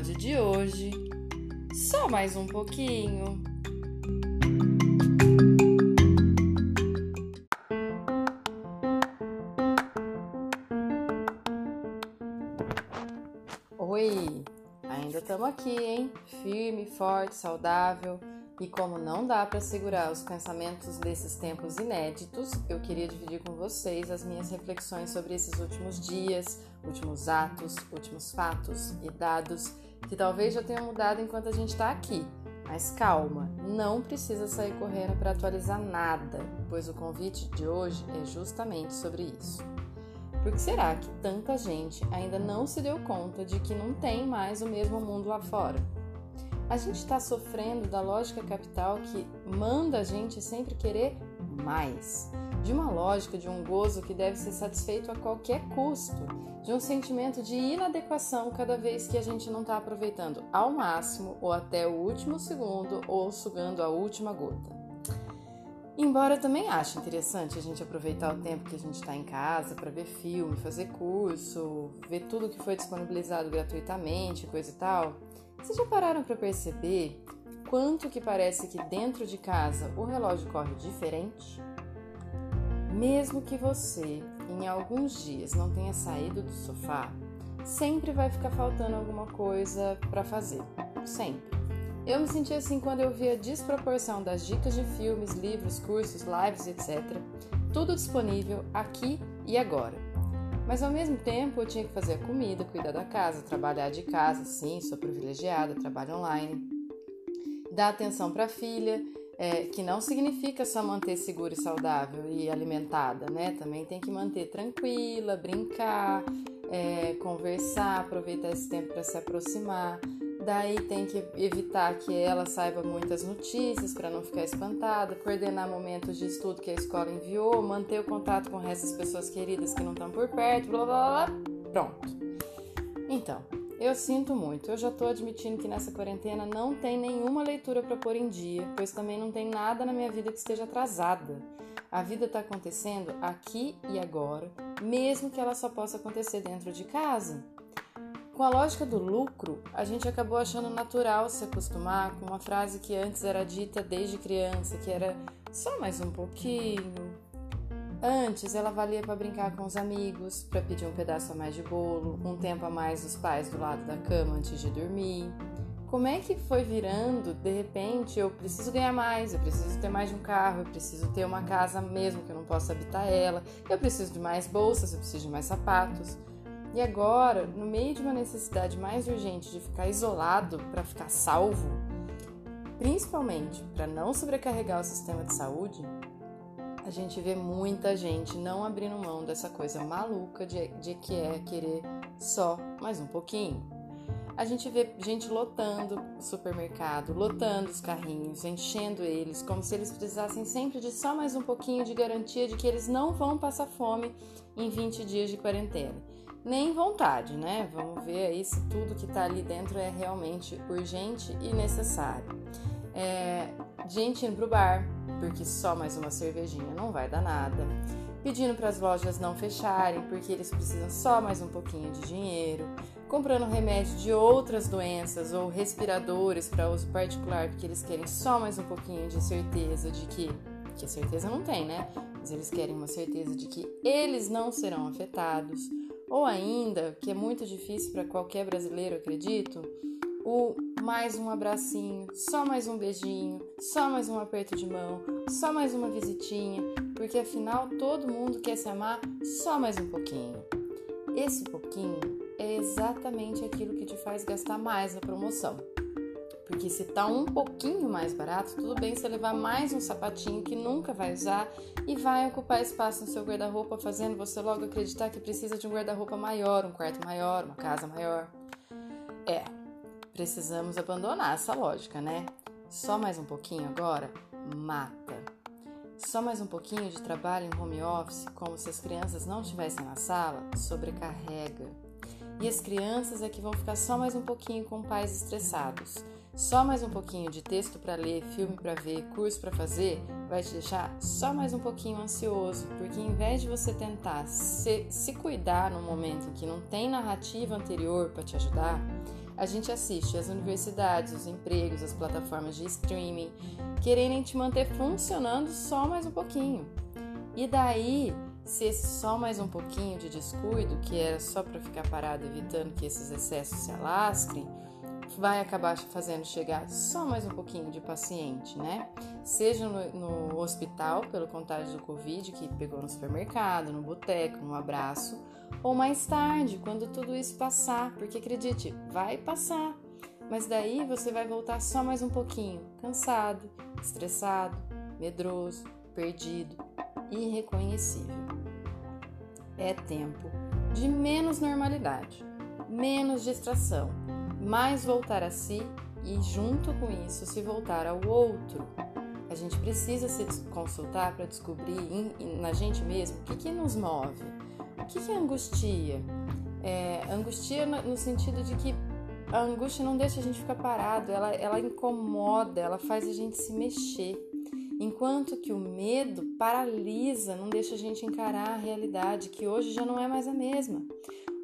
Episódio de hoje: só mais um pouquinho. Oi, ainda estamos aqui, hein? Firme, forte, saudável. E como não dá para segurar os pensamentos desses tempos inéditos, eu queria dividir com vocês as minhas reflexões sobre esses últimos dias, últimos atos, últimos fatos e dados que talvez já tenham mudado enquanto a gente está aqui. Mas calma, não precisa sair correndo para atualizar nada, pois o convite de hoje é justamente sobre isso. Por que será que tanta gente ainda não se deu conta de que não tem mais o mesmo mundo lá fora? A gente está sofrendo da lógica capital que manda a gente sempre querer mais, de uma lógica de um gozo que deve ser satisfeito a qualquer custo, de um sentimento de inadequação cada vez que a gente não está aproveitando ao máximo ou até o último segundo ou sugando a última gota. Embora eu também ache interessante a gente aproveitar o tempo que a gente está em casa para ver filme, fazer curso, ver tudo que foi disponibilizado gratuitamente, coisa e tal. Vocês já pararam para perceber quanto que parece que dentro de casa o relógio corre diferente? Mesmo que você em alguns dias não tenha saído do sofá, sempre vai ficar faltando alguma coisa para fazer. Sempre. Eu me senti assim quando eu vi a desproporção das dicas de filmes, livros, cursos, lives, etc. Tudo disponível aqui e agora. Mas ao mesmo tempo eu tinha que fazer a comida, cuidar da casa, trabalhar de casa, sim, sou privilegiada, trabalho online, dar atenção para a filha, é, que não significa só manter segura e saudável e alimentada, né? Também tem que manter tranquila, brincar, é, conversar, aproveitar esse tempo para se aproximar. Daí tem que evitar que ela saiba muitas notícias para não ficar espantada, coordenar momentos de estudo que a escola enviou, manter o contato com o resto das pessoas queridas que não estão por perto, blá blá blá. Pronto. Então, eu sinto muito. Eu já estou admitindo que nessa quarentena não tem nenhuma leitura para pôr em dia, pois também não tem nada na minha vida que esteja atrasada. A vida está acontecendo aqui e agora, mesmo que ela só possa acontecer dentro de casa. Com a lógica do lucro, a gente acabou achando natural se acostumar com uma frase que antes era dita desde criança, que era só mais um pouquinho. Antes ela valia para brincar com os amigos, para pedir um pedaço a mais de bolo, um tempo a mais dos pais do lado da cama antes de dormir. Como é que foi virando, de repente, eu preciso ganhar mais, eu preciso ter mais de um carro, eu preciso ter uma casa mesmo que eu não possa habitar ela, eu preciso de mais bolsas, eu preciso de mais sapatos. E agora, no meio de uma necessidade mais urgente de ficar isolado para ficar salvo, principalmente para não sobrecarregar o sistema de saúde, a gente vê muita gente não abrindo mão dessa coisa maluca de, de que é querer só mais um pouquinho. A gente vê gente lotando o supermercado, lotando os carrinhos, enchendo eles, como se eles precisassem sempre de só mais um pouquinho de garantia de que eles não vão passar fome em 20 dias de quarentena nem vontade, né? Vamos ver aí se tudo que está ali dentro é realmente urgente e necessário. É, gente indo pro bar, porque só mais uma cervejinha não vai dar nada. Pedindo para as lojas não fecharem, porque eles precisam só mais um pouquinho de dinheiro. Comprando remédio de outras doenças ou respiradores para uso particular, porque eles querem só mais um pouquinho de certeza de que. Que certeza não tem, né? Mas eles querem uma certeza de que eles não serão afetados ou ainda, que é muito difícil para qualquer brasileiro, acredito, o mais um abracinho, só mais um beijinho, só mais um aperto de mão, só mais uma visitinha, porque afinal todo mundo quer se amar só mais um pouquinho. Esse pouquinho é exatamente aquilo que te faz gastar mais na promoção. Porque se tá um pouquinho mais barato, tudo bem você levar mais um sapatinho que nunca vai usar e vai ocupar espaço no seu guarda-roupa, fazendo você logo acreditar que precisa de um guarda-roupa maior, um quarto maior, uma casa maior. É, precisamos abandonar essa lógica, né? Só mais um pouquinho agora mata. Só mais um pouquinho de trabalho em home office, como se as crianças não estivessem na sala, sobrecarrega. E as crianças é que vão ficar só mais um pouquinho com pais estressados. Só mais um pouquinho de texto para ler, filme para ver, curso para fazer, vai te deixar só mais um pouquinho ansioso, porque em vez de você tentar se, se cuidar no momento em que não tem narrativa anterior para te ajudar, a gente assiste as universidades, os empregos, as plataformas de streaming quererem te manter funcionando só mais um pouquinho. E daí, se esse só mais um pouquinho de descuido, que era só para ficar parado evitando que esses excessos se alastrem, vai acabar fazendo chegar só mais um pouquinho de paciente, né? Seja no, no hospital pelo contágio do Covid, que pegou no supermercado, no boteco, no abraço, ou mais tarde, quando tudo isso passar, porque acredite, vai passar. Mas daí você vai voltar só mais um pouquinho, cansado, estressado, medroso, perdido, irreconhecível. É tempo de menos normalidade, menos distração, mais voltar a si e, junto com isso, se voltar ao outro. A gente precisa se consultar para descobrir na gente mesmo o que, que nos move, que, que é angustia. É, angustia no sentido de que a angústia não deixa a gente ficar parado, ela, ela incomoda, ela faz a gente se mexer. Enquanto que o medo paralisa, não deixa a gente encarar a realidade, que hoje já não é mais a mesma.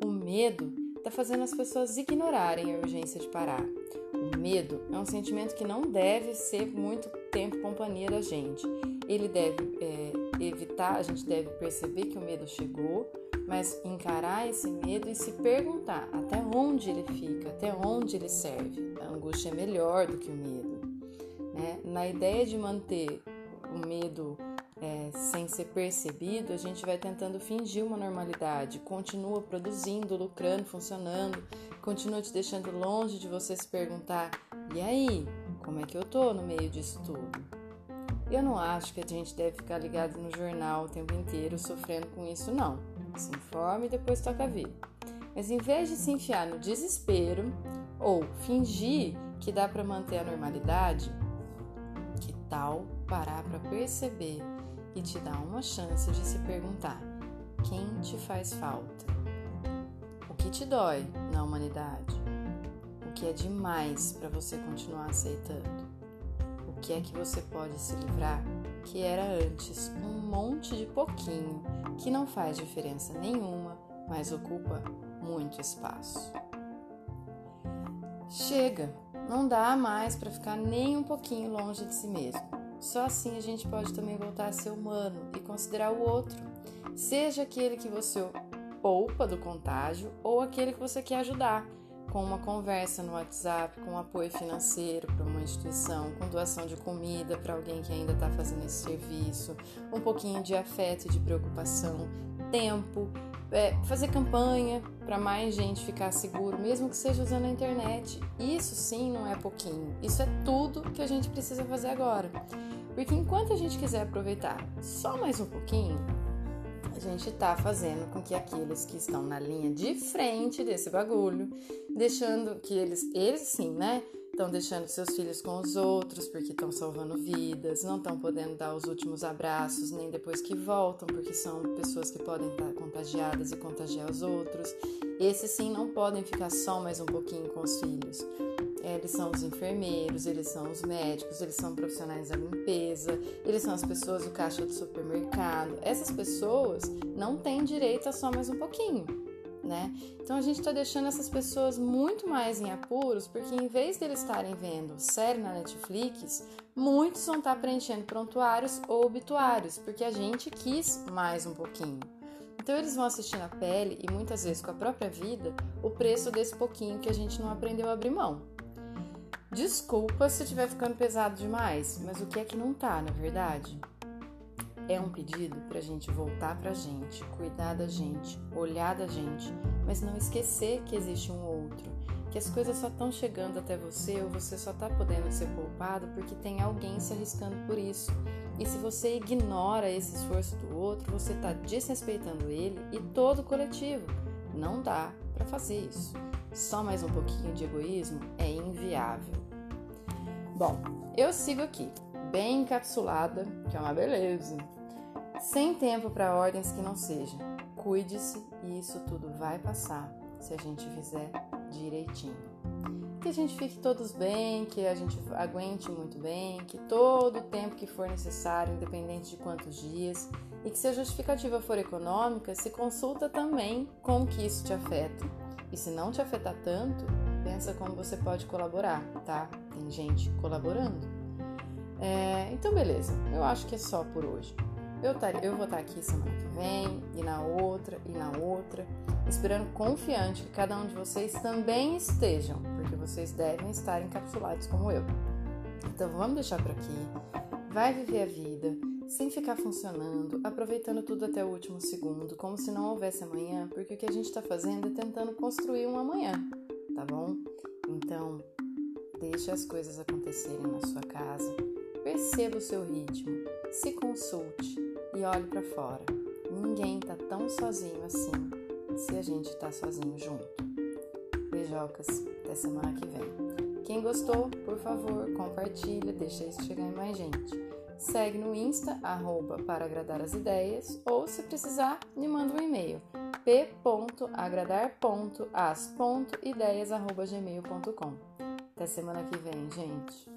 O medo está fazendo as pessoas ignorarem a urgência de parar. O medo é um sentimento que não deve ser muito tempo companhia da gente. Ele deve é, evitar, a gente deve perceber que o medo chegou, mas encarar esse medo e se perguntar até onde ele fica, até onde ele serve. A angústia é melhor do que o medo. Né? Na ideia de manter o medo é, sem ser percebido, a gente vai tentando fingir uma normalidade, continua produzindo, lucrando, funcionando, continua te deixando longe de você se perguntar: e aí, como é que eu tô no meio disso tudo? Eu não acho que a gente deve ficar ligado no jornal o tempo inteiro sofrendo com isso, não. Se informe e depois toca a vida. Mas em vez de se enfiar no desespero ou fingir que dá para manter a normalidade, que tal parar para perceber e te dar uma chance de se perguntar: quem te faz falta? O que te dói na humanidade? O que é demais para você continuar aceitando? Que é que você pode se livrar que era antes um monte de pouquinho que não faz diferença nenhuma, mas ocupa muito espaço? Chega, não dá mais para ficar nem um pouquinho longe de si mesmo. Só assim a gente pode também voltar a ser humano e considerar o outro, seja aquele que você poupa do contágio ou aquele que você quer ajudar, com uma conversa no WhatsApp, com apoio financeiro para uma instituição, com doação de comida para alguém que ainda está fazendo esse serviço, um pouquinho de afeto e de preocupação, tempo, é, fazer campanha para mais gente ficar seguro, mesmo que seja usando a internet. Isso sim não é pouquinho, isso é tudo que a gente precisa fazer agora. Porque enquanto a gente quiser aproveitar só mais um pouquinho, a gente está fazendo com que aqueles que estão na linha de frente desse bagulho, deixando que eles, eles sim, né? estão deixando seus filhos com os outros porque estão salvando vidas, não estão podendo dar os últimos abraços nem depois que voltam, porque são pessoas que podem estar contagiadas e contagiar os outros. Esses sim não podem ficar só mais um pouquinho com os filhos. Eles são os enfermeiros, eles são os médicos, eles são profissionais da limpeza, eles são as pessoas do caixa do supermercado. Essas pessoas não têm direito a só mais um pouquinho né? Então a gente está deixando essas pessoas muito mais em apuros, porque em vez de eles estarem vendo série na Netflix, muitos vão estar tá preenchendo prontuários ou obituários, porque a gente quis mais um pouquinho. Então eles vão assistir na pele e muitas vezes com a própria vida o preço desse pouquinho que a gente não aprendeu a abrir mão. Desculpa se estiver ficando pesado demais, mas o que é que não tá, na verdade? É um pedido para a gente voltar para a gente, cuidar da gente, olhar da gente, mas não esquecer que existe um outro, que as coisas só estão chegando até você ou você só está podendo ser poupado porque tem alguém se arriscando por isso. E se você ignora esse esforço do outro, você está desrespeitando ele e todo o coletivo. Não dá para fazer isso. Só mais um pouquinho de egoísmo é inviável. Bom, eu sigo aqui, bem encapsulada, que é uma beleza. Sem tempo para ordens que não sejam. Cuide-se e isso tudo vai passar se a gente fizer direitinho. Que a gente fique todos bem, que a gente aguente muito bem, que todo o tempo que for necessário, independente de quantos dias, e que se a justificativa for econômica, se consulta também como que isso te afeta. E se não te afetar tanto, pensa como você pode colaborar, tá? Tem gente colaborando. É, então, beleza. Eu acho que é só por hoje. Eu, eu vou estar aqui semana que vem, e na outra, e na outra, esperando confiante que cada um de vocês também estejam, porque vocês devem estar encapsulados como eu. Então vamos deixar por aqui. Vai viver a vida sem ficar funcionando, aproveitando tudo até o último segundo, como se não houvesse amanhã, porque o que a gente está fazendo é tentando construir um amanhã, tá bom? Então, deixe as coisas acontecerem na sua casa, perceba o seu ritmo, se consulte e olhe para fora. Ninguém tá tão sozinho assim se a gente tá sozinho junto. Beijocas, até semana que vem. Quem gostou, por favor, compartilha, deixa isso chegar em mais gente. Segue no Insta, arroba para agradar as ideias, ou se precisar, me manda um e-mail p.agradar.as.ideias.gmail.com. Até semana que vem, gente.